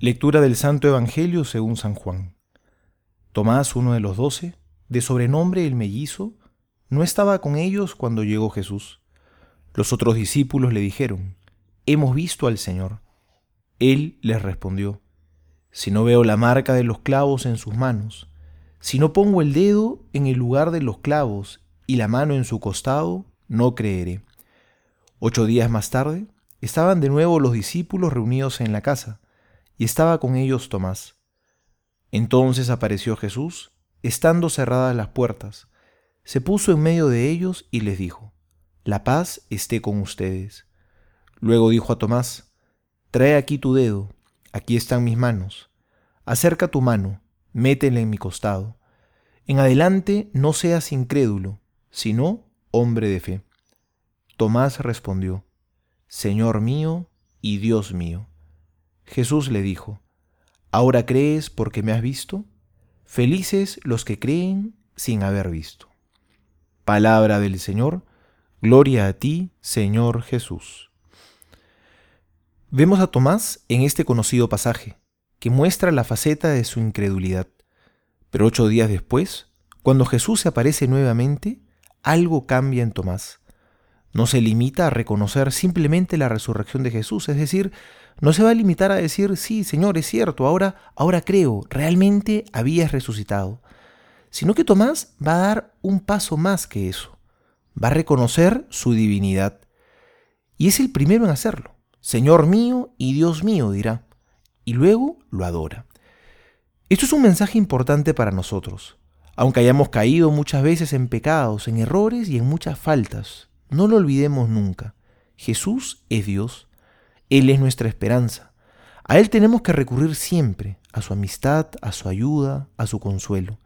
Lectura del Santo Evangelio según San Juan. Tomás, uno de los doce, de sobrenombre el mellizo, no estaba con ellos cuando llegó Jesús. Los otros discípulos le dijeron, Hemos visto al Señor. Él les respondió, Si no veo la marca de los clavos en sus manos, si no pongo el dedo en el lugar de los clavos y la mano en su costado, no creeré. Ocho días más tarde, estaban de nuevo los discípulos reunidos en la casa y estaba con ellos Tomás. Entonces apareció Jesús, estando cerradas las puertas, se puso en medio de ellos y les dijo, La paz esté con ustedes. Luego dijo a Tomás, Trae aquí tu dedo, aquí están mis manos, acerca tu mano, métela en mi costado. En adelante no seas incrédulo, sino hombre de fe. Tomás respondió, Señor mío y Dios mío. Jesús le dijo, ¿Ahora crees porque me has visto? Felices los que creen sin haber visto. Palabra del Señor, gloria a ti, Señor Jesús. Vemos a Tomás en este conocido pasaje, que muestra la faceta de su incredulidad. Pero ocho días después, cuando Jesús se aparece nuevamente, algo cambia en Tomás no se limita a reconocer simplemente la resurrección de Jesús, es decir, no se va a limitar a decir, sí, Señor, es cierto, ahora, ahora creo, realmente habías resucitado, sino que Tomás va a dar un paso más que eso, va a reconocer su divinidad, y es el primero en hacerlo, Señor mío y Dios mío, dirá, y luego lo adora. Esto es un mensaje importante para nosotros, aunque hayamos caído muchas veces en pecados, en errores y en muchas faltas, no lo olvidemos nunca. Jesús es Dios. Él es nuestra esperanza. A Él tenemos que recurrir siempre, a su amistad, a su ayuda, a su consuelo.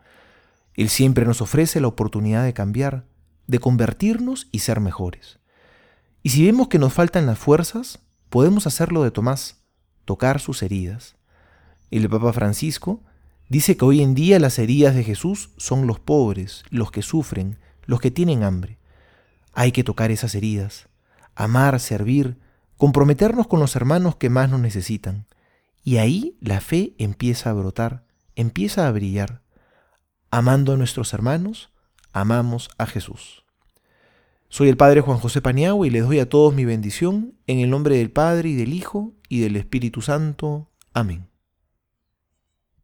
Él siempre nos ofrece la oportunidad de cambiar, de convertirnos y ser mejores. Y si vemos que nos faltan las fuerzas, podemos hacerlo de Tomás, tocar sus heridas. El Papa Francisco dice que hoy en día las heridas de Jesús son los pobres, los que sufren, los que tienen hambre. Hay que tocar esas heridas, amar, servir, comprometernos con los hermanos que más nos necesitan. Y ahí la fe empieza a brotar, empieza a brillar. Amando a nuestros hermanos, amamos a Jesús. Soy el Padre Juan José Paniagua y les doy a todos mi bendición en el nombre del Padre y del Hijo y del Espíritu Santo. Amén.